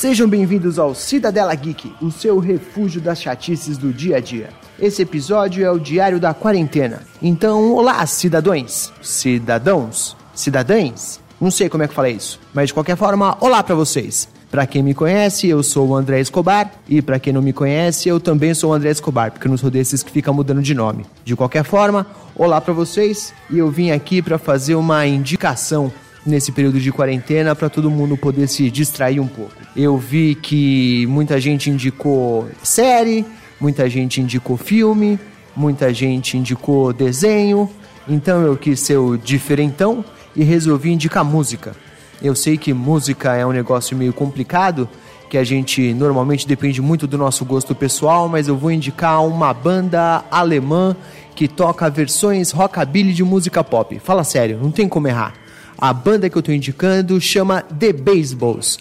Sejam bem-vindos ao Cidadela Geek, o seu refúgio das chatices do dia a dia. Esse episódio é o Diário da Quarentena. Então, olá, cidadãos, cidadãos, cidadãs. Não sei como é que fala isso, mas de qualquer forma, olá para vocês. Para quem me conhece, eu sou o André Escobar, e para quem não me conhece, eu também sou o André Escobar, porque eu não sou desses que fica mudando de nome. De qualquer forma, olá para vocês, e eu vim aqui para fazer uma indicação nesse período de quarentena para todo mundo poder se distrair um pouco. Eu vi que muita gente indicou série, muita gente indicou filme, muita gente indicou desenho, então eu quis ser o diferentão e resolvi indicar música. Eu sei que música é um negócio meio complicado, que a gente normalmente depende muito do nosso gosto pessoal, mas eu vou indicar uma banda alemã que toca versões rockabilly de música pop. Fala sério, não tem como errar. A banda que eu estou indicando chama The Baseballs.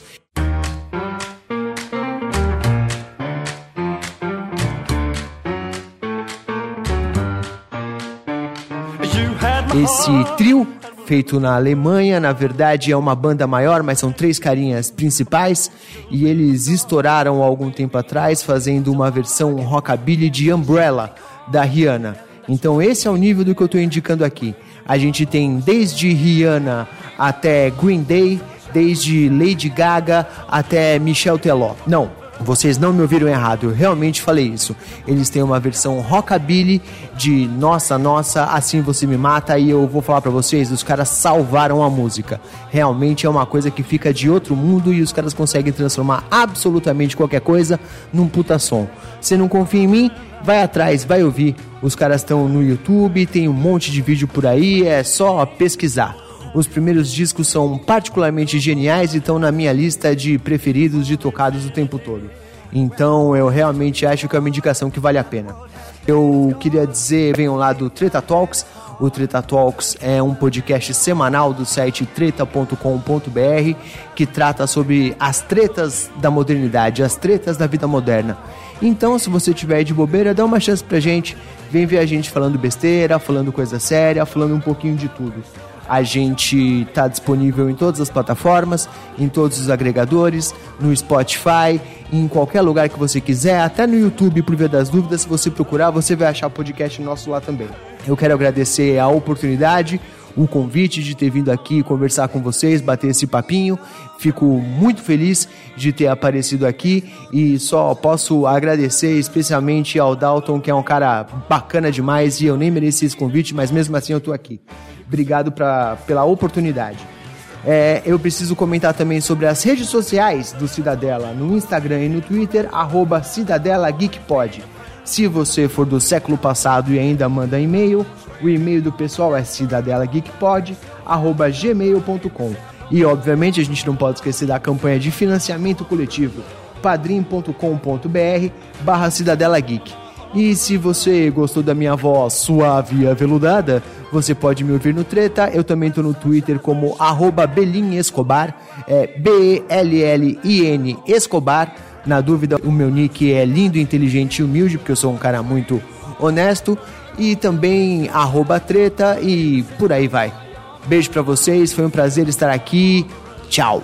Esse trio feito na Alemanha, na verdade é uma banda maior, mas são três carinhas principais e eles estouraram há algum tempo atrás fazendo uma versão rockabilly de Umbrella da Rihanna. Então esse é o nível do que eu estou indicando aqui. A gente tem desde Rihanna até Green Day, desde Lady Gaga até Michel Teló. Não, vocês não me ouviram errado, eu realmente falei isso. Eles têm uma versão rockabilly de Nossa Nossa, assim você me mata e eu vou falar para vocês, os caras salvaram a música. Realmente é uma coisa que fica de outro mundo e os caras conseguem transformar absolutamente qualquer coisa num puta som. Você não confia em mim? Vai atrás, vai ouvir. Os caras estão no YouTube, tem um monte de vídeo por aí, é só pesquisar. Os primeiros discos são particularmente geniais e estão na minha lista de preferidos de tocados o tempo todo. Então eu realmente acho que é uma indicação que vale a pena. Eu queria dizer, venham lá do Treta Talks. O Treta Talks é um podcast semanal do site treta.com.br que trata sobre as tretas da modernidade, as tretas da vida moderna. Então, se você tiver de bobeira, dá uma chance pra gente. Vem ver a gente falando besteira, falando coisa séria, falando um pouquinho de tudo. A gente está disponível em todas as plataformas, em todos os agregadores, no Spotify, em qualquer lugar que você quiser, até no YouTube, por via das dúvidas. Se você procurar, você vai achar podcast nosso lá também. Eu quero agradecer a oportunidade, o convite de ter vindo aqui conversar com vocês, bater esse papinho. Fico muito feliz de ter aparecido aqui e só posso agradecer especialmente ao Dalton, que é um cara bacana demais e eu nem mereci esse convite, mas mesmo assim eu tô aqui. Obrigado pra, pela oportunidade. É, eu preciso comentar também sobre as redes sociais do Cidadela, no Instagram e no Twitter, arroba Cidadela GeekPod. Se você for do século passado e ainda manda e-mail, o e-mail do pessoal é cidadelageekpod.gmail.com. E obviamente a gente não pode esquecer da campanha de financiamento coletivo padrim.com.br barra Cidadela Geek. E se você gostou da minha voz suave e aveludada, você pode me ouvir no Treta. Eu também tô no Twitter como arroba Belin Escobar, é B-E-L-L-I-N Escobar. Na dúvida, o meu nick é lindo, inteligente e humilde, porque eu sou um cara muito honesto. E também arroba treta e por aí vai. Beijo para vocês, foi um prazer estar aqui. Tchau.